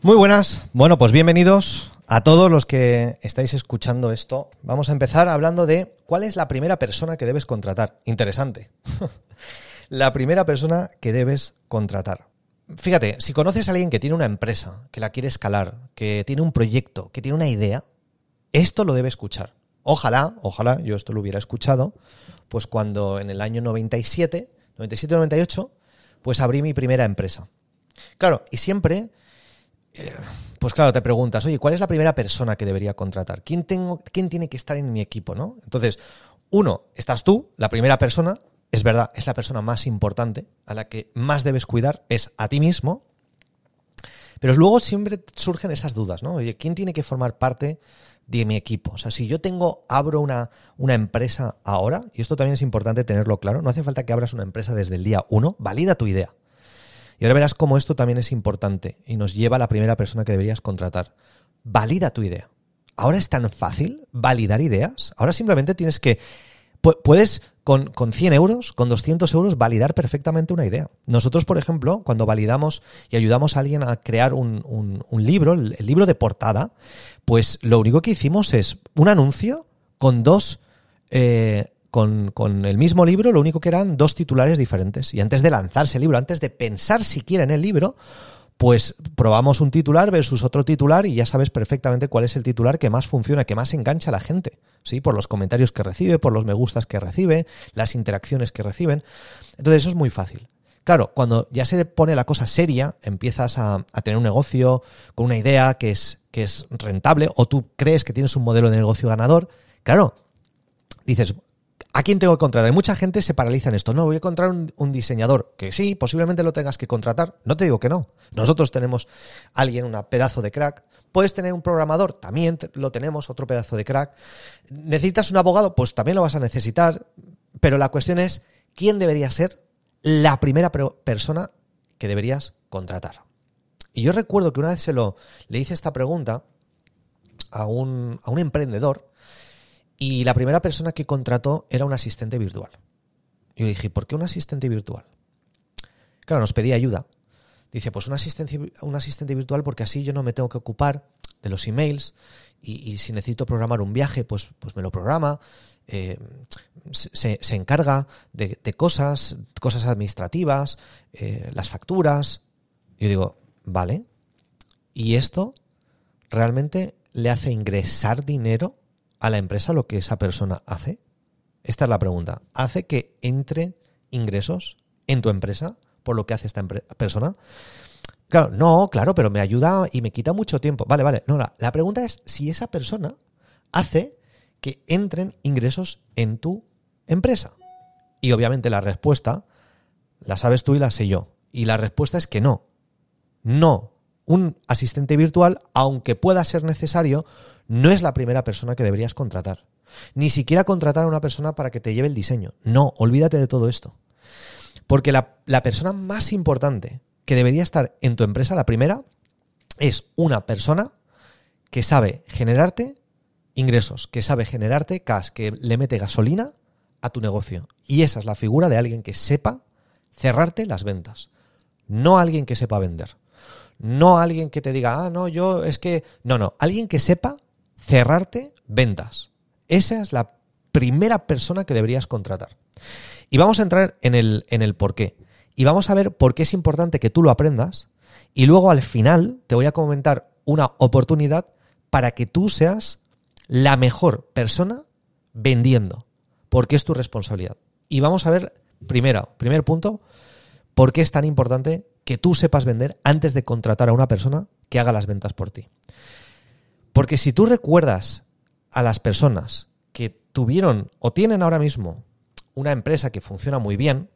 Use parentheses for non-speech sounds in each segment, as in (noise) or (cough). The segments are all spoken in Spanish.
Muy buenas. Bueno, pues bienvenidos a todos los que estáis escuchando esto. Vamos a empezar hablando de cuál es la primera persona que debes contratar. Interesante. (laughs) la primera persona que debes contratar. Fíjate, si conoces a alguien que tiene una empresa, que la quiere escalar, que tiene un proyecto, que tiene una idea, esto lo debe escuchar. Ojalá, ojalá yo esto lo hubiera escuchado, pues cuando en el año 97, 97-98, pues abrí mi primera empresa. Claro, y siempre, pues claro, te preguntas, oye, ¿cuál es la primera persona que debería contratar? ¿Quién, tengo, ¿Quién tiene que estar en mi equipo? ¿no? Entonces, uno, estás tú, la primera persona, es verdad, es la persona más importante, a la que más debes cuidar, es a ti mismo. Pero luego siempre surgen esas dudas, ¿no? Oye, ¿quién tiene que formar parte de mi equipo? O sea, si yo tengo, abro una, una empresa ahora, y esto también es importante tenerlo claro, no hace falta que abras una empresa desde el día uno, valida tu idea. Y ahora verás cómo esto también es importante y nos lleva a la primera persona que deberías contratar. Valida tu idea. Ahora es tan fácil validar ideas. Ahora simplemente tienes que... Puedes con, con 100 euros, con 200 euros, validar perfectamente una idea. Nosotros, por ejemplo, cuando validamos y ayudamos a alguien a crear un, un, libro, el, libro de portada, pues lo único que hicimos es un anuncio con dos... Eh, con, con, el mismo libro, lo único que eran dos titulares diferentes. Y antes de lanzarse el libro, antes de pensar siquiera en el libro, pues probamos un titular versus otro titular y ya sabes perfectamente cuál es el titular que más funciona, que más engancha a la gente, ¿sí? Por los comentarios que recibe, por los me gustas que recibe, las interacciones que reciben. Entonces eso es muy fácil. Claro, cuando ya se pone la cosa seria, empiezas a, a, tener un negocio con una idea que es, que es rentable o tú crees que tienes un modelo de negocio ganador, claro, dices, ¿A quién tengo que contratar? Mucha gente se paraliza en esto. No, voy a encontrar un, diseñador. Que sí, posiblemente lo tengas que contratar. No te digo que no. Nosotros tenemos alguien, un pedazo de crack. Puedes tener un programador, también lo tenemos, otro pedazo de crack. ¿Necesitas un abogado? Pues también lo vas a necesitar. Pero la cuestión es, ¿quién debería ser la primera persona que deberías contratar? Y yo recuerdo que una vez se lo, le hice esta pregunta a un, a un emprendedor y la primera persona que contrató era un asistente virtual. Yo dije, ¿por qué un asistente virtual? Claro, nos pedía ayuda. Dice, pues un asistente, un asistente virtual porque así yo no me tengo que ocupar de los emails y, si necesito programar un viaje, pues, pues me lo programa. Eh, se, encarga de, cosas, cosas administrativas, eh, las facturas. Yo digo, vale. ¿Y esto realmente le hace ingresar dinero a la empresa lo que esa persona hace? Esta es la pregunta. ¿Hace que entre ingresos en tu empresa por lo que hace esta persona? Claro, no, claro, pero me ayuda y me quita mucho tiempo. Vale, vale. No, la, la pregunta es si esa persona hace que entren ingresos en tu empresa. Y obviamente la respuesta la sabes tú y la sé yo. Y la respuesta es que no. No un asistente virtual, aunque pueda ser necesario, no es la primera persona que deberías contratar. Ni siquiera contratar a una persona para que te lleve el diseño. No, olvídate de todo esto. Porque la, la persona más importante que debería estar en tu empresa, la primera, es una persona que sabe generarte ingresos, que sabe generarte cash, que le mete gasolina a tu negocio. Y esa es la figura de alguien que sepa cerrarte las ventas, no alguien que sepa vender. No alguien que te diga, ah, no, yo es que. No, no. Alguien que sepa cerrarte ventas. Esa es la primera persona que deberías contratar. Y vamos a entrar en el, en el por qué. Y vamos a ver por qué es importante que tú lo aprendas. Y luego al final te voy a comentar una oportunidad para que tú seas la mejor persona vendiendo. Porque es tu responsabilidad. Y vamos a ver, primero, primer punto, por qué es tan importante que tú sepas vender antes de contratar a una persona que haga las ventas por ti. Porque si tú recuerdas a las personas que tuvieron o tienen ahora mismo una empresa que funciona muy bien,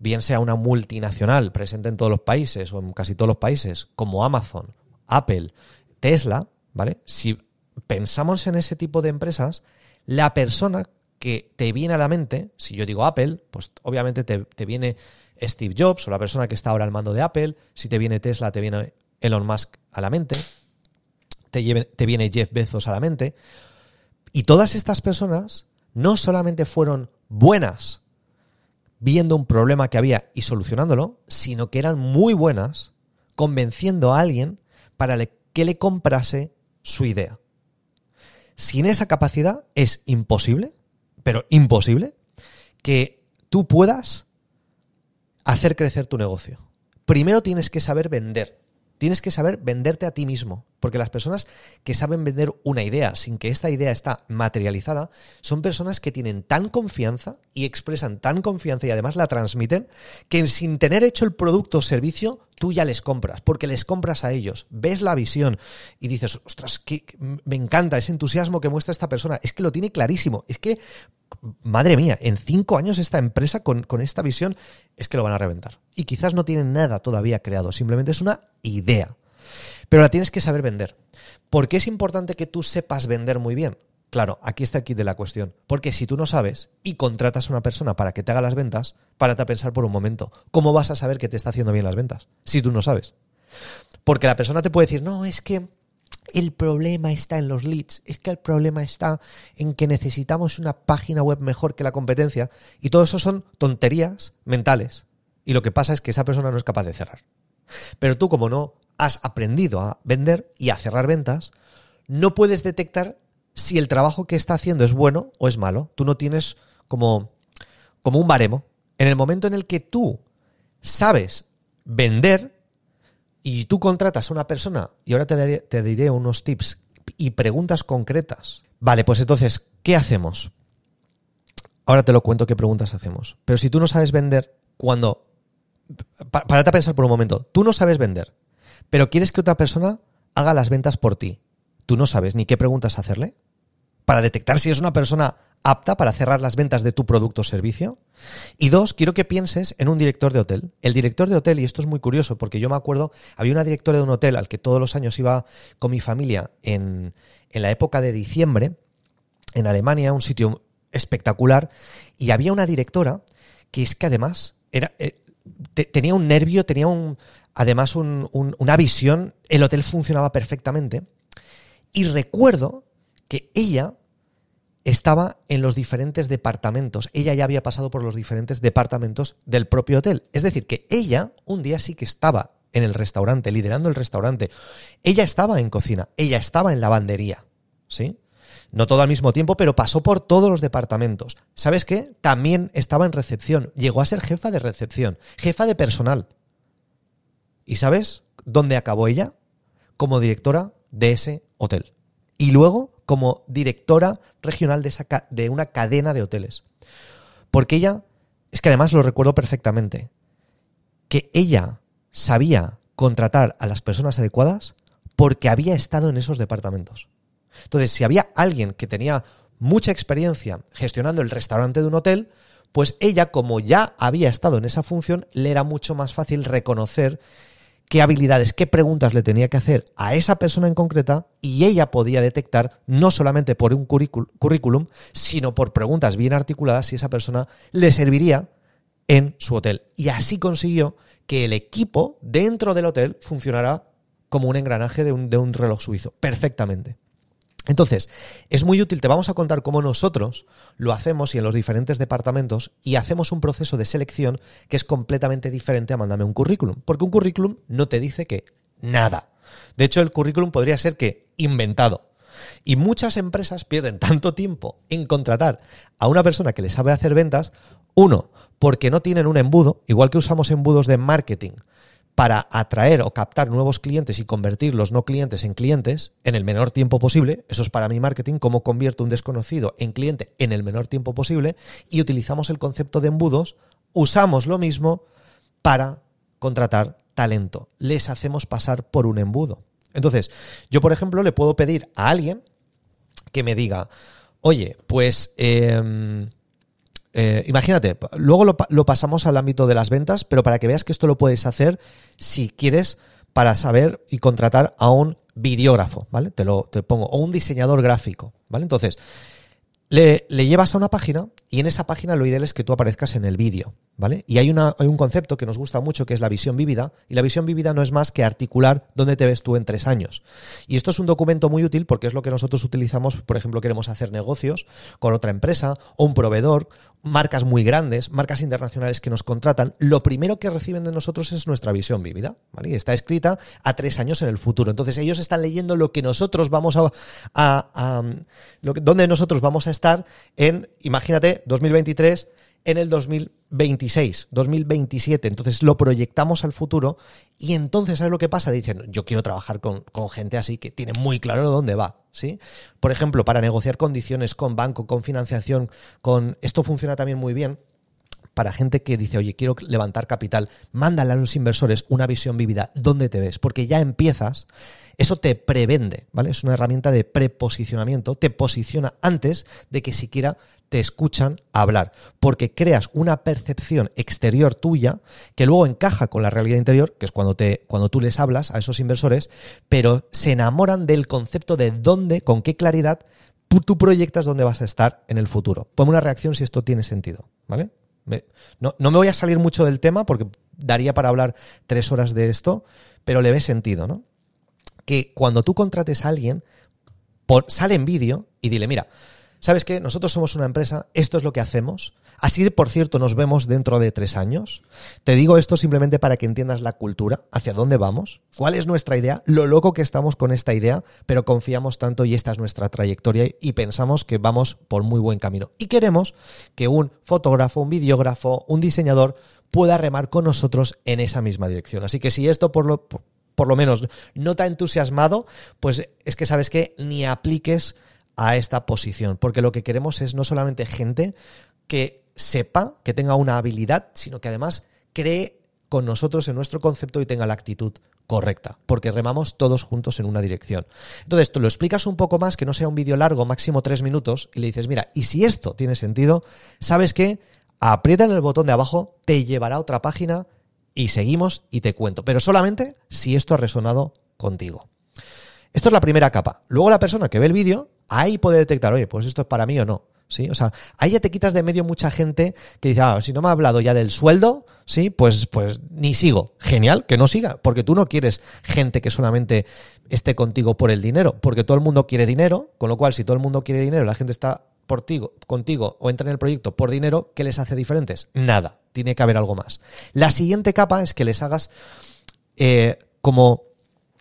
bien sea una multinacional presente en todos los países o en casi todos los países, como Amazon, Apple, Tesla, ¿vale? Si pensamos en ese tipo de empresas, la persona que te viene a la mente, si yo digo Apple, pues obviamente te, te viene Steve Jobs o la persona que está ahora al mando de Apple, si te viene Tesla, te viene Elon Musk a la mente, te, viene Jeff Bezos a la mente. Y todas estas personas no solamente fueron buenas viendo un problema que había y solucionándolo, sino que eran muy buenas convenciendo a alguien para que le comprase su idea. Sin esa capacidad es imposible, pero imposible, que tú puedas hacer crecer tu negocio. Primero tienes que saber vender. Tienes que saber venderte a ti mismo, porque las personas que saben vender una idea sin que esta idea está materializada son personas que tienen tan confianza y expresan tan confianza y además la transmiten que sin tener hecho el producto o servicio tú ya les compras, porque les compras a ellos, ves la visión y dices, ostras, que me encanta ese entusiasmo que muestra esta persona, es que lo tiene clarísimo, es que, madre mía, en cinco años esta empresa con, con esta visión es que lo van a reventar. Y quizás no tienen nada todavía creado, simplemente es una idea. Pero la tienes que saber vender. ¿Por qué es importante que tú sepas vender muy bien? Claro, aquí está el kit de la cuestión. Porque si tú no sabes y contratas a una persona para que te haga las ventas, párate a pensar por un momento. ¿Cómo vas a saber que te está haciendo bien las ventas? Si tú no sabes. Porque la persona te puede decir, no, es que el problema está en los leads, es que el problema está en que necesitamos una página web mejor que la competencia. Y todo eso son tonterías mentales. Y lo que pasa es que esa persona no es capaz de cerrar. Pero tú, como no has aprendido a vender y a cerrar ventas, no puedes detectar si el trabajo que está haciendo es bueno o es malo. Tú no tienes como, como un baremo. En el momento en el que tú sabes vender y tú contratas a una persona, y ahora te, te diré unos tips y preguntas concretas. Vale, pues entonces, ¿qué hacemos? Ahora te lo cuento qué preguntas hacemos. Pero si tú no sabes vender, cuando... Párate a pensar por un momento. Tú no sabes vender, pero quieres que otra persona haga las ventas por ti. Tú no sabes ni qué preguntas hacerle para detectar si es una persona apta para cerrar las ventas de tu producto o servicio. Y dos, quiero que pienses en un director de hotel. El director de hotel, y esto es muy curioso porque yo me acuerdo, había una directora de un hotel al que todos los años iba con mi familia en, en la época de diciembre, en Alemania, un sitio espectacular, y había una directora que es que además era, eh, tenía un nervio, tenía un, además una visión, el hotel funcionaba perfectamente, y recuerdo que ella estaba en los diferentes departamentos. Ella ya había pasado por los diferentes departamentos del propio hotel. Es decir, que ella un día sí que estaba en el restaurante, liderando el restaurante. Ella estaba en cocina, ella estaba en lavandería. ¿Sí? No todo al mismo tiempo, pero pasó por todos los departamentos. ¿Sabes qué? También estaba en recepción. Llegó a ser jefa de recepción, jefa de personal. ¿Y sabes dónde acabó ella? Como directora de ese hotel y luego como directora regional de, esa, de una cadena de hoteles. Porque ella, es que además lo recuerdo perfectamente, que ella sabía contratar a las personas adecuadas porque había estado en esos departamentos. Entonces, si había alguien que tenía mucha experiencia gestionando el restaurante de un hotel, pues ella, como ya había estado en esa función, le era mucho más fácil reconocer qué habilidades, qué preguntas le tenía que hacer a esa persona en concreta y ella podía detectar no solamente por un currículum, sino por preguntas bien articuladas si esa persona le serviría en su hotel. Y así consiguió que el equipo dentro del hotel funcionara como un engranaje de un, de un reloj suizo, perfectamente. Entonces, es muy útil, te vamos a contar cómo nosotros lo hacemos y en los diferentes departamentos y hacemos un proceso de selección que es completamente diferente a mandarme un currículum, porque un currículum no te dice que nada. De hecho, el currículum podría ser que inventado. Y muchas empresas pierden tanto tiempo en contratar a una persona que le sabe hacer ventas, uno, porque no tienen un embudo, igual que usamos embudos de marketing para atraer o captar nuevos clientes y convertir los no clientes en clientes en el menor tiempo posible. Eso es para mi marketing, cómo convierto un desconocido en cliente en el menor tiempo posible. Y utilizamos el concepto de embudos, usamos lo mismo para contratar talento. Les hacemos pasar por un embudo. Entonces, yo, por ejemplo, le puedo pedir a alguien que me diga, oye, pues em, eh, imagínate, luego lo, pasamos al ámbito de las ventas, pero para que veas que esto lo puedes hacer si quieres para saber y contratar a un videógrafo, ¿vale? Te lo te pongo, o un diseñador gráfico, ¿vale? Entonces, le, le, llevas a una página y en esa página lo ideal es que tú aparezcas en el vídeo, ¿vale? Y hay, una, hay un concepto que nos gusta mucho que es la visión vívida, y la visión vívida no es más que articular dónde te ves tú en tres años. Y esto es un documento muy útil porque es lo que nosotros utilizamos, por ejemplo, queremos hacer negocios con otra empresa o un proveedor, marcas muy grandes, marcas internacionales que nos contratan, lo primero que reciben de nosotros es nuestra visión vívida, ¿vale? Y está escrita a tres años en el futuro. Entonces ellos están leyendo lo que nosotros vamos a, a, que, donde nosotros vamos a estar en, imagínate, 2023 en el 2026, 2027. Entonces lo proyectamos al futuro y entonces, ¿sabes lo que pasa? Dicen, yo quiero trabajar con, con, gente así que tiene muy claro dónde va, ¿sí? Por ejemplo, para negociar condiciones con banco, con financiación, con... Esto funciona también muy bien para gente que dice, oye, quiero levantar capital, mándale a los inversores una visión vívida, ¿dónde te ves? Porque ya empiezas, eso te prevende, ¿vale? Es una herramienta de preposicionamiento, te posiciona antes de que siquiera te escuchan hablar, porque creas una percepción exterior tuya que luego encaja con la realidad interior, que es cuando, te, cuando tú les hablas a esos inversores, pero se enamoran del concepto de dónde, con qué claridad tú proyectas dónde vas a estar en el futuro. Ponme una reacción si esto tiene sentido, ¿vale? No, me voy a salir mucho del tema porque daría para hablar tres horas de esto, pero le ve sentido, ¿no? Que cuando tú contrates a alguien, sale en vídeo y dile, mira, ¿sabes qué? Nosotros somos una empresa, esto es lo que hacemos, Así, por cierto, nos vemos dentro de tres años. Te digo esto simplemente para que entiendas la cultura, hacia dónde vamos, cuál es nuestra idea, lo loco que estamos con esta idea, pero confiamos tanto y esta es nuestra trayectoria y pensamos que vamos por muy buen camino. Y queremos que un fotógrafo, un videógrafo, un diseñador pueda remar con nosotros en esa misma dirección. Así que si esto por lo, por lo menos no te ha entusiasmado, pues es que sabes que ni apliques a esta posición, porque lo que queremos es no solamente gente que sepa, que tenga una habilidad, sino que además cree con nosotros en nuestro concepto y tenga la actitud correcta, porque remamos todos juntos en una dirección. Entonces, tú lo explicas un poco más, que no sea un vídeo largo, máximo tres minutos, y le dices, mira, y si esto tiene sentido, ¿sabes qué? Aprieta en el botón de abajo, te llevará a otra página y seguimos y te cuento, pero solamente si esto ha resonado contigo. Esto es la primera capa. Luego la persona que ve el vídeo, ahí puede detectar, oye, pues esto es para mí o no. ¿sí? O sea, ahí ya te quitas de medio mucha gente que dice, ah, si no me ha hablado ya del sueldo, sí, pues, pues ni sigo. Genial, que no siga, porque tú no quieres gente que solamente esté contigo por el dinero, porque todo el mundo quiere dinero, con lo cual si todo el mundo quiere dinero, la gente está por ti, contigo o entra en el proyecto por dinero, ¿qué les hace diferentes? Nada, tiene que haber algo más. La siguiente capa es que les hagas eh, como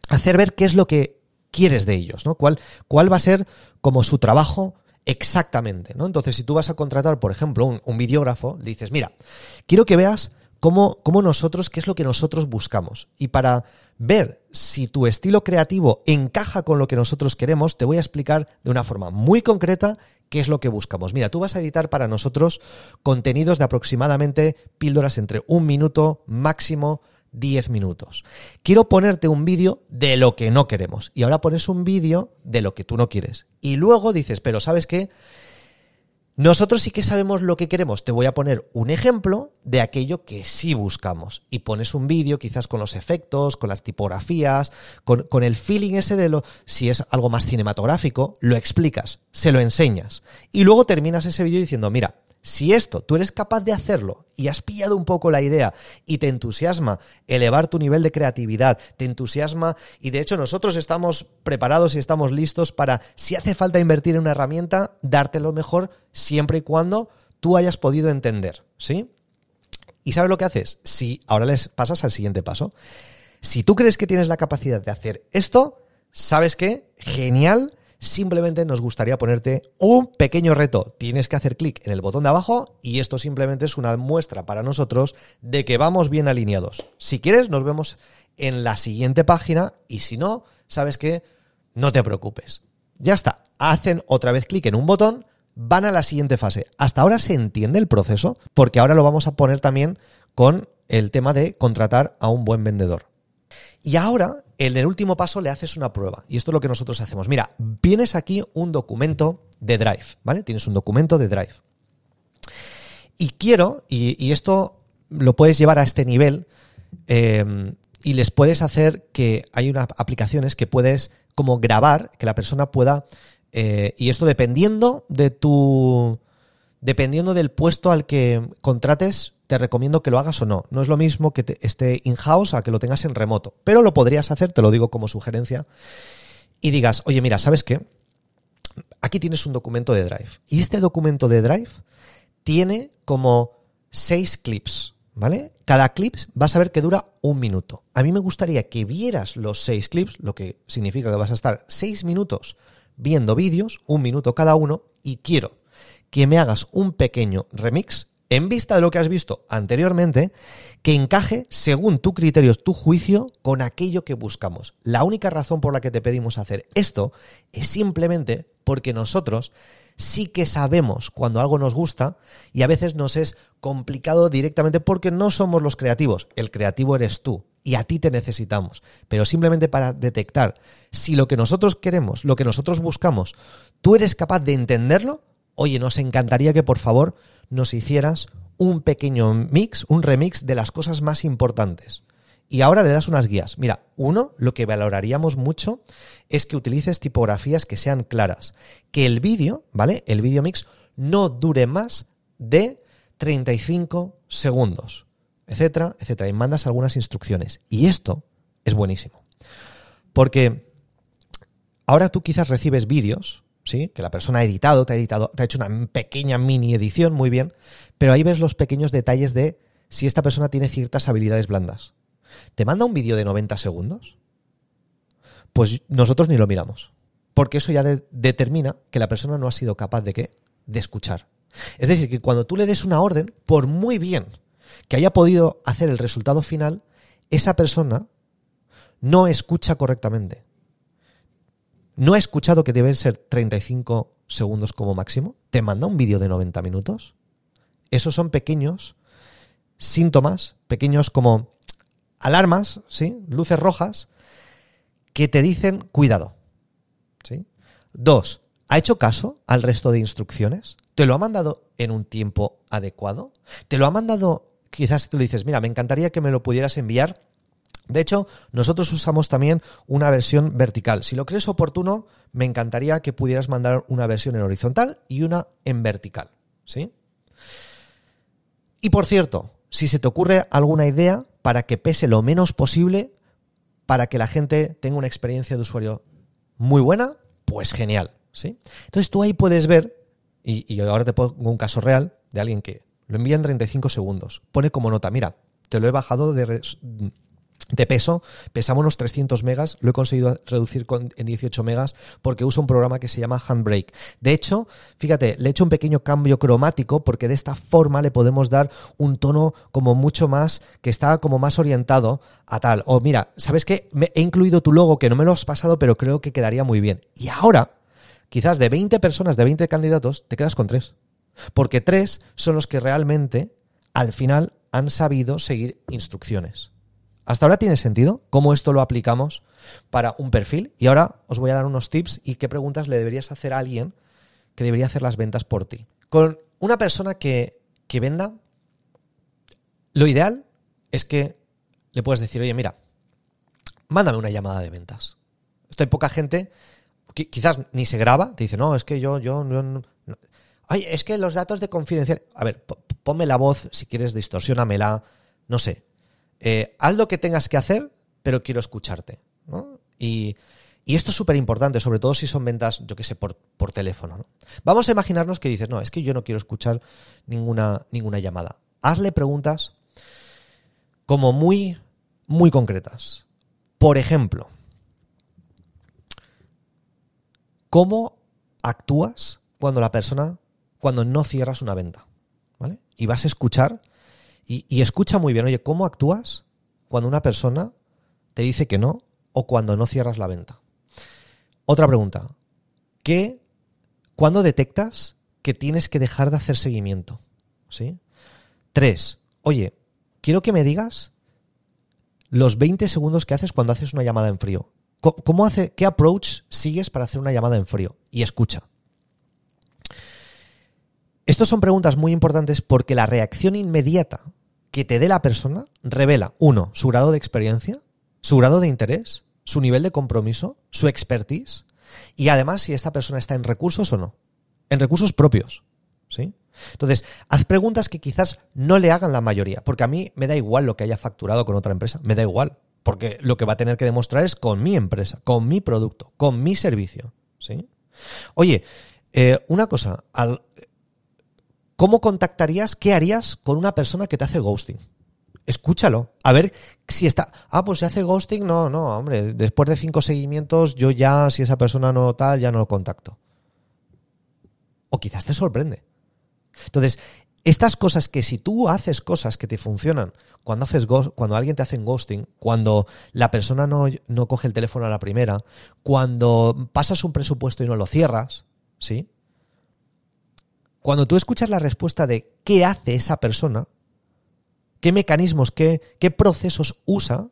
hacer ver qué es lo que quieres de ellos, ¿no? ¿Cuál, cuál va a ser como su trabajo exactamente, ¿no? Entonces, si tú vas a contratar, por ejemplo, un, videógrafo, le dices, mira, quiero que veas cómo, cómo nosotros, qué es lo que nosotros buscamos. Y para ver si tu estilo creativo encaja con lo que nosotros queremos, te voy a explicar de una forma muy concreta qué es lo que buscamos. Mira, tú vas a editar para nosotros contenidos de aproximadamente píldoras entre un minuto máximo 10 minutos. Quiero ponerte un vídeo de lo que no queremos. Y ahora pones un vídeo de lo que tú no quieres. Y luego dices, pero ¿sabes qué? Nosotros sí que sabemos lo que queremos. Te voy a poner un ejemplo de aquello que sí buscamos. Y pones un vídeo quizás con los efectos, con las tipografías, con, con, el feeling ese de lo... Si es algo más cinematográfico, lo explicas, se lo enseñas. Y luego terminas ese vídeo diciendo, mira, si esto tú eres capaz de hacerlo y has pillado un poco la idea y te entusiasma elevar tu nivel de creatividad, te entusiasma y de hecho nosotros estamos preparados y estamos listos para, si hace falta invertir en una herramienta, darte lo mejor siempre y cuando tú hayas podido entender, ¿sí? ¿Y sabes lo que haces? Si ahora les pasas al siguiente paso. Si tú crees que tienes la capacidad de hacer esto, ¿sabes qué? Genial simplemente nos gustaría ponerte un pequeño reto. Tienes que hacer clic en el botón de abajo y esto simplemente es una muestra para nosotros de que vamos bien alineados. Si quieres, nos vemos en la siguiente página y si no, sabes que no te preocupes. Ya está. Hacen otra vez clic en un botón, van a la siguiente fase. Hasta ahora se entiende el proceso porque ahora lo vamos a poner también con el tema de contratar a un buen vendedor. Y ahora, en el último paso, le haces una prueba. Y esto es lo que nosotros hacemos. Mira, tienes aquí un documento de Drive, ¿vale? Tienes un documento de Drive. Y quiero, y, esto lo puedes llevar a este nivel, em, y les puedes hacer que hay unas aplicaciones que puedes como grabar, que la persona pueda, eh, y esto dependiendo de tu dependiendo del puesto al que contrates, te recomiendo que lo hagas o no. No es lo mismo que te esté in-house a que lo tengas en remoto. Pero lo podrías hacer, te lo digo como sugerencia, y digas, oye, mira, ¿sabes qué? Aquí tienes un documento de Drive. Y este documento de Drive tiene como seis clips, ¿vale? Cada clip vas a ver que dura un minuto. A mí me gustaría que vieras los seis clips, lo que significa que vas a estar seis minutos viendo vídeos, un minuto cada uno, y quiero que me hagas un pequeño remix en vista de lo que has visto anteriormente, que encaje según tu criterio, tu juicio, con aquello que buscamos. La única razón por la que te pedimos hacer esto es simplemente porque nosotros sí que sabemos cuando algo nos gusta y a veces nos es complicado directamente porque no somos los creativos. El creativo eres tú y a ti te necesitamos. Pero simplemente para detectar si lo que nosotros queremos, lo que nosotros buscamos, tú eres capaz de entenderlo, oye, nos encantaría que por favor nos hicieras un pequeño mix, un remix de las cosas más importantes. Y ahora le das unas guías. Mira, uno, lo que valoraríamos mucho es que utilices tipografías que sean claras. Que el vídeo, ¿vale? El vídeo mix no dure más de 35 segundos, etcétera, etcétera. Y mandas algunas instrucciones. Y esto es buenísimo. Porque ahora tú quizás recibes vídeos ¿sí? Que la persona ha editado, te ha editado, te ha hecho una pequeña mini edición, muy bien, pero ahí ves los pequeños detalles de si esta persona tiene ciertas habilidades blandas. ¿Te manda un vídeo de 90 segundos? Pues nosotros ni lo miramos, porque eso ya determina que la persona no ha sido capaz de qué? De escuchar. Es decir, que cuando tú le des una orden, por muy bien que haya podido hacer el resultado final, esa persona no escucha correctamente no ha escuchado que deben ser 35 segundos como máximo, te manda un vídeo de 90 minutos. Esos son pequeños síntomas, pequeños como alarmas, ¿sí? Luces rojas que te dicen cuidado. ¿sí? Dos, ¿ha hecho caso al resto de instrucciones? ¿Te lo ha mandado en un tiempo adecuado? ¿Te lo ha mandado, quizás tú le dices, mira, me encantaría que me lo pudieras enviar de hecho, nosotros usamos también una versión vertical. Si lo crees oportuno, me encantaría que pudieras mandar una versión en horizontal y una en vertical. ¿Sí? Y por cierto, si se te ocurre alguna idea para que pese lo menos posible, para que la gente tenga una experiencia de usuario muy buena, pues genial. ¿sí? Entonces tú ahí puedes ver, y, y ahora te pongo un caso real de alguien que lo envía en 35 segundos. Pone como nota, mira, te lo he bajado de, de peso, pesamos unos 300 megas, lo he conseguido reducir en 18 megas porque uso un programa que se llama Handbrake. De hecho, fíjate, le he hecho un pequeño cambio cromático porque de esta forma le podemos dar un tono como mucho más, que está como más orientado a tal. O mira, ¿sabes qué? Me he incluido tu logo que no me lo has pasado, pero creo que quedaría muy bien. Y ahora, quizás de 20 personas, de 20 candidatos, te quedas con 3. Porque 3 son los que realmente, al final, han sabido seguir instrucciones. ¿Hasta ahora tiene sentido cómo esto lo aplicamos para un perfil? Y ahora os voy a dar unos tips y qué preguntas le deberías hacer a alguien que debería hacer las ventas por ti. Con una persona que, que venda, lo ideal es que le puedes decir, oye, mira, mándame una llamada de ventas. Esto hay poca gente, quizás ni se graba, te dice, no, es que yo, yo, no, Ay, es que los datos de confidencial. A ver, ponme la voz, si quieres, distorsionamela, no sé eh, haz lo que tengas que hacer, pero quiero escucharte. Y, esto es súper importante, sobre todo si son ventas, yo qué sé, por, teléfono. Vamos a imaginarnos que dices, no, es que yo no quiero escuchar ninguna, ninguna llamada. Hazle preguntas como muy, muy concretas. Por ejemplo, ¿cómo actúas cuando la persona, cuando no cierras una venta? ¿Vale? Y vas a escuchar y, escucha muy bien, oye, ¿cómo actúas cuando una persona te dice que no o cuando no cierras la venta? Otra pregunta. ¿Qué, ¿Cuándo detectas que tienes que dejar de hacer seguimiento? ¿Sí? Tres. Oye, quiero que me digas los 20 segundos que haces cuando haces una llamada en frío. ¿Cómo hace, ¿Qué approach sigues para hacer una llamada en frío? Y escucha. Estas son preguntas muy importantes porque la reacción inmediata que te dé la persona revela, uno, su grado de experiencia, su grado de interés, su nivel de compromiso, su expertise y además si esta persona está en recursos o no. En recursos propios. ¿sí? Entonces, haz preguntas que quizás no le hagan la mayoría, porque a mí me da igual lo que haya facturado con otra empresa, me da igual, porque lo que va a tener que demostrar es con mi empresa, con mi producto, con mi servicio. ¿sí? Oye, eh, una cosa, ¿cómo contactarías, qué harías con una persona que te hace ghosting? Escúchalo, a ver si está. Ah, pues si hace ghosting, no, no, hombre, después de cinco seguimientos, yo ya, si esa persona no tal, ya no lo contacto. O quizás te sorprende. Entonces, estas cosas que si tú haces cosas que te funcionan, cuando haces cuando alguien te hace ghosting, cuando la persona no, no, coge el teléfono a la primera, cuando pasas un presupuesto y no lo cierras, ¿sí? Cuando tú escuchas la respuesta de qué hace esa persona, qué mecanismos, qué, qué procesos usa,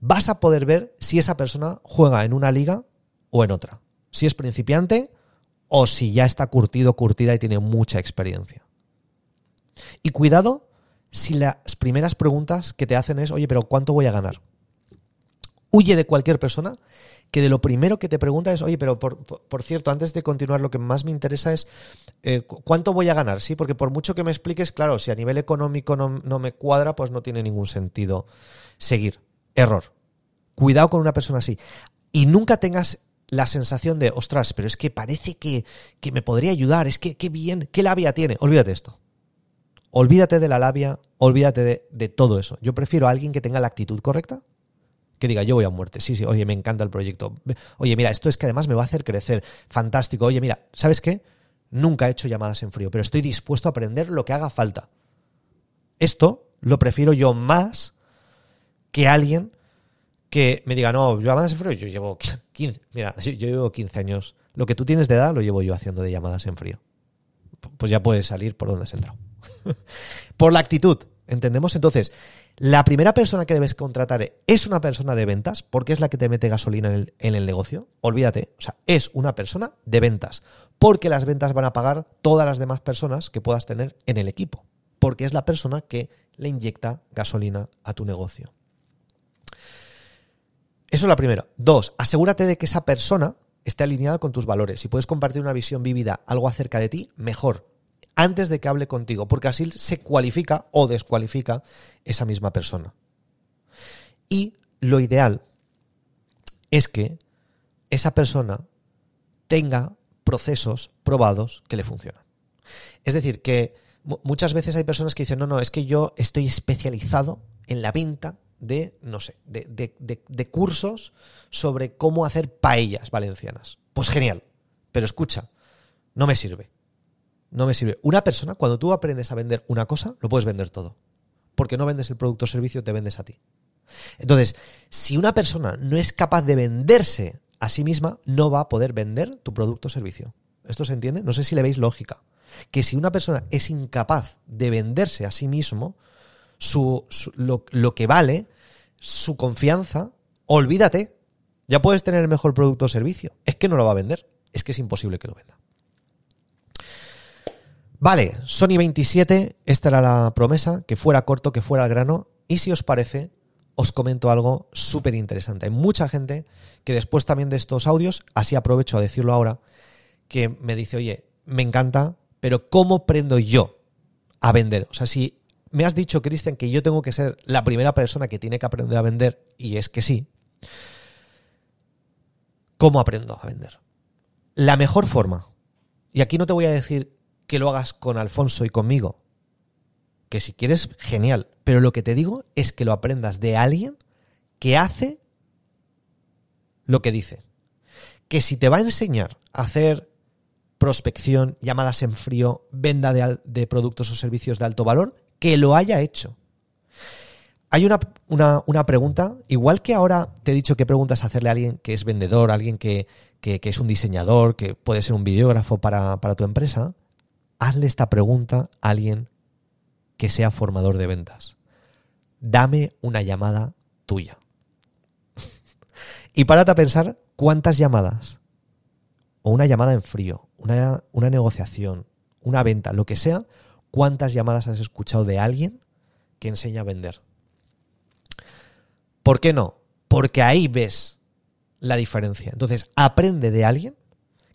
vas a poder ver si esa persona juega en una liga o en otra. Si es principiante o si ya está curtido, curtida y tiene mucha experiencia. Y cuidado si las primeras preguntas que te hacen es, oye, pero ¿cuánto voy a ganar? Huye de cualquier persona que de lo primero que te pregunta es, oye, pero por, cierto, antes de continuar, lo que más me interesa es eh, cuánto voy a ganar, ¿sí? Porque por mucho que me expliques, claro, si a nivel económico no, no me cuadra, pues no tiene ningún sentido seguir. Error. Cuidado con una persona así. Y nunca tengas la sensación de, ostras, pero es que parece que, me podría ayudar, es que qué bien, qué labia tiene. Olvídate esto. Olvídate de la labia, olvídate de, de, todo eso. Yo prefiero a alguien que tenga la actitud correcta, que diga, yo voy a muerte. Sí, sí, oye, me encanta el proyecto. Oye, mira, esto es que además me va a hacer crecer. Fantástico. Oye, mira, ¿sabes qué? Nunca he hecho llamadas en frío, pero estoy dispuesto a aprender lo que haga falta. Esto lo prefiero yo más que alguien que me diga, no, llamadas en frío, yo llevo (laughs) 15, mira, yo llevo 15 años. Lo que tú tienes de edad lo llevo yo haciendo de llamadas en frío. Pues ya puedes salir por donde has entrado. (laughs) por la actitud, ¿entendemos? Entonces, la primera persona que debes contratar es una persona de ventas, porque es la que te mete gasolina en el, negocio. Olvídate, o sea, es una persona de ventas, porque las ventas van a pagar todas las demás personas que puedas tener en el equipo, porque es la persona que le inyecta gasolina a tu negocio. Eso es la primera. Dos, asegúrate de que esa persona esté alineada con tus valores. Si puedes compartir una visión vívida, algo acerca de ti, mejor. Antes de que hable contigo, porque así se cualifica o descualifica esa misma persona. Y lo ideal es que esa persona tenga procesos probados que le funcionan. Es decir, que muchas veces hay personas que dicen, no, no, es que yo estoy especializado en la venta de, no sé, de, cursos sobre cómo hacer paellas valencianas. Pues genial. Pero escucha, no me sirve. No me sirve. Una persona, cuando tú aprendes a vender una cosa, lo puedes vender todo. Porque no vendes el producto o servicio, te vendes a ti. Entonces, si una persona no es capaz de venderse a sí misma, no va a poder vender tu producto o servicio. ¿Esto se entiende? No sé si le veis lógica. Que si una persona es incapaz de venderse a sí mismo, su, lo, lo, que vale, su confianza, olvídate. Ya puedes tener el mejor producto o servicio. Es que no lo va a vender. Es que es imposible que lo venda. Vale, Sony 27, esta era la promesa, que fuera corto, que fuera al grano. Y si os parece, os comento algo súper interesante. Hay mucha gente que después también de estos audios, así aprovecho a decirlo ahora, que me dice, oye, me encanta, pero ¿cómo prendo yo a vender? O sea, si me has dicho, Cristian, que yo tengo que ser la primera persona que tiene que aprender a vender, y es que sí. ¿Cómo aprendo a vender? La mejor forma, y aquí no te voy a decir que lo hagas con Alfonso y conmigo, que si quieres, genial, pero lo que te digo es que lo aprendas de alguien que hace lo que dice. Que si te va a enseñar a hacer prospección, llamadas en frío, venda de, productos o servicios de alto valor, que lo haya hecho. Hay una, una, pregunta, igual que ahora te he dicho qué preguntas hacerle a alguien que es vendedor, alguien que, que, es un diseñador, que puede ser un videógrafo para, para tu empresa, hazle esta pregunta a alguien que sea formador de ventas. Dame una llamada tuya. (laughs) y párate a pensar cuántas llamadas, o una llamada en frío, una, una negociación, una venta, lo que sea, ¿Cuántas llamadas has escuchado de alguien que enseña a vender? ¿Por qué no? Porque ahí ves la diferencia. Entonces, aprende de alguien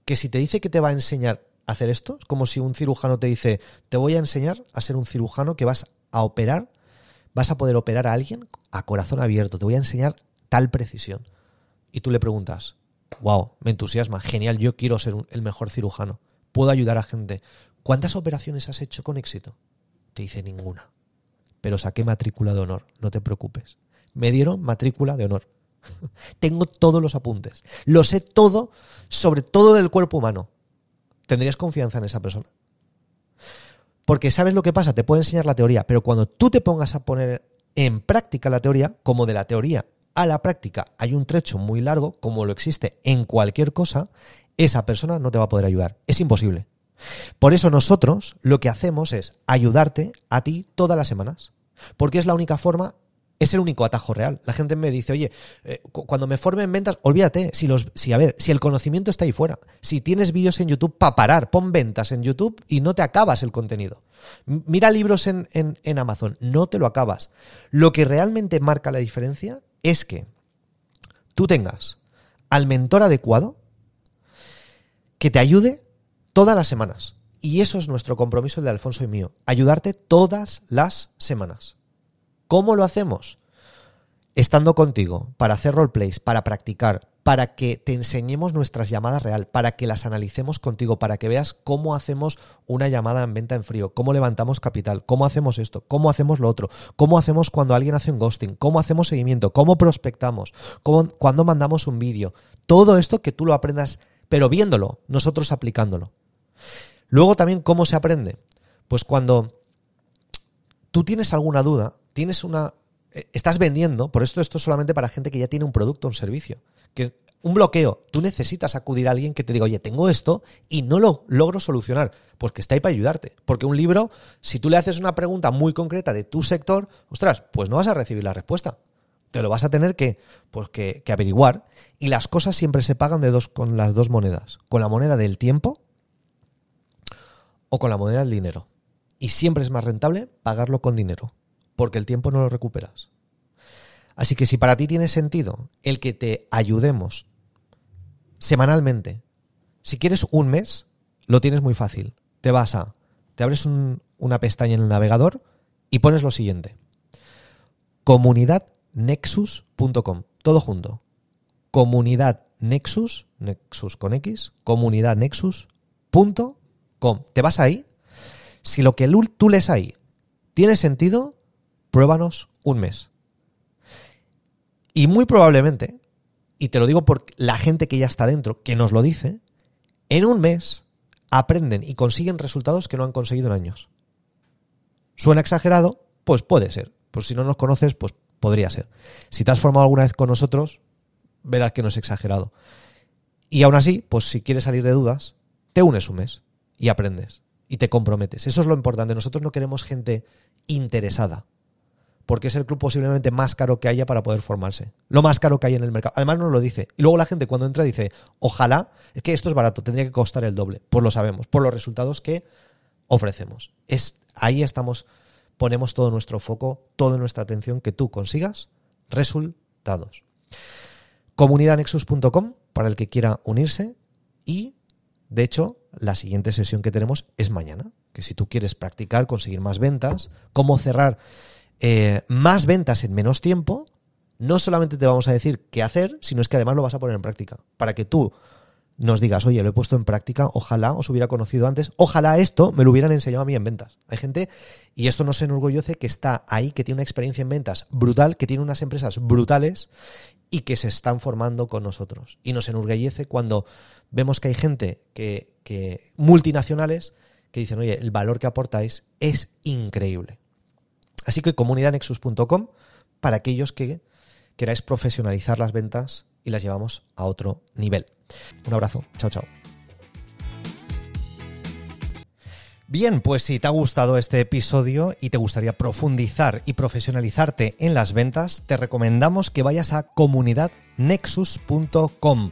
que si te dice que te va a enseñar hacer esto. Es como si un cirujano te dice, te voy a enseñar a ser un cirujano que vas a operar, vas a poder operar a alguien a corazón abierto, te voy a enseñar tal precisión. Y tú le preguntas, wow, me entusiasma, genial, yo quiero ser el mejor cirujano, puedo ayudar a gente. ¿Cuántas operaciones has hecho con éxito? Te dice ninguna. Pero saqué matrícula de honor, no te preocupes. Me dieron matrícula de honor. (laughs) Tengo todos los apuntes. Lo sé todo sobre todo del cuerpo humano. ¿Tendrías confianza en esa persona? Porque sabes lo que pasa, te puedo enseñar la teoría, pero cuando tú te pongas a poner en práctica la teoría, como de la teoría a la práctica hay un trecho muy largo, como lo existe en cualquier cosa, esa persona no te va a poder ayudar. Es imposible. Por eso nosotros lo que hacemos es ayudarte a ti todas las semanas. Porque es la única forma, es el único atajo real. La gente me dice, oye, eh, cuando me forme en ventas, olvídate, si los, si a ver, si el conocimiento está ahí fuera, si tienes vídeos en YouTube para parar, pon ventas en YouTube y no te acabas el contenido. Mira libros en, en Amazon, no te lo acabas. Lo que realmente marca la diferencia es que tú tengas al mentor adecuado que te ayude todas las semanas. Y eso es nuestro compromiso de Alfonso y mío, ayudarte todas las semanas. ¿Cómo lo hacemos? Estando contigo para hacer roleplays, para practicar, para que te enseñemos nuestras llamadas real, para que las analicemos contigo, para que veas cómo hacemos una llamada en venta en frío, cómo levantamos capital, cómo hacemos esto, cómo hacemos lo otro, cómo hacemos cuando alguien hace un ghosting, cómo hacemos seguimiento, cómo prospectamos, cómo, cuando mandamos un vídeo. Todo esto que tú lo aprendas, pero viéndolo, nosotros aplicándolo. Luego también, ¿cómo se aprende? Pues cuando tú tienes alguna duda, tienes una... Eh, estás vendiendo, por esto esto es solamente para gente que ya tiene un producto o un servicio que un bloqueo, tú necesitas acudir a alguien que te diga, oye, tengo esto y no lo logro solucionar, porque que está ahí para ayudarte. Porque un libro, si tú le haces una pregunta muy concreta de tu sector, ostras, pues no vas a recibir la respuesta. Te lo vas a tener que, pues que averiguar. Y las cosas siempre se pagan de dos, con las dos monedas. Con la moneda del tiempo o con la moneda del dinero. Y siempre es más rentable pagarlo con dinero, porque el tiempo no lo recuperas. Así que si para ti tiene sentido el que te ayudemos semanalmente, si quieres un mes, lo tienes muy fácil. Te vas a, te abres una pestaña en el navegador y pones lo siguiente. comunidadnexus.com, todo junto. Comunidad Nexus, Nexus con X, comunidadnexus.com. Te vas ahí. Si lo que tú lees ahí tiene sentido, pruébanos un mes. Y muy probablemente, y te lo digo por la gente que ya está dentro, que nos lo dice, en un mes aprenden y consiguen resultados que no han conseguido en años. ¿Suena exagerado? Pues puede ser. Pues si no nos conoces, pues podría ser. Si te has formado alguna vez con nosotros, verás que no es exagerado. Y aún así, pues si quieres salir de dudas, te unes un mes y aprendes y te comprometes. Eso es lo importante. Nosotros no queremos gente interesada porque es el club posiblemente más caro que haya para poder formarse. Lo más caro que hay en el mercado. Además nos lo dice. Y luego la gente cuando entra dice, ojalá, es que esto es barato, tendría que costar el doble. Pues lo sabemos, por los resultados que ofrecemos. Es, ahí estamos, ponemos todo nuestro foco, toda nuestra atención, que tú consigas resultados. Comunidadnexus.com para el que quiera unirse y, de hecho, la siguiente sesión que tenemos es mañana. Que si tú quieres practicar, conseguir más ventas, cómo cerrar eh, más ventas en menos tiempo, no solamente te vamos a decir qué hacer, sino es que además lo vas a poner en práctica. Para que tú nos digas, oye, lo he puesto en práctica, ojalá os hubiera conocido antes, ojalá esto me lo hubieran enseñado a mí en ventas. Hay gente, y esto no se enorgullece, que está ahí, que tiene una experiencia en ventas brutal, que tiene unas empresas brutales y que se están formando con nosotros. Y nos enorgullece cuando vemos que hay gente que, que multinacionales que dicen, oye, el valor que aportáis es increíble. Así que comunidadnexus.com para aquellos que queráis profesionalizar las ventas y las llevamos a otro nivel. Un abrazo, chao, chao. Bien, pues si te ha gustado este episodio y te gustaría profundizar y profesionalizarte en las ventas, te recomendamos que vayas a comunidadnexus.com.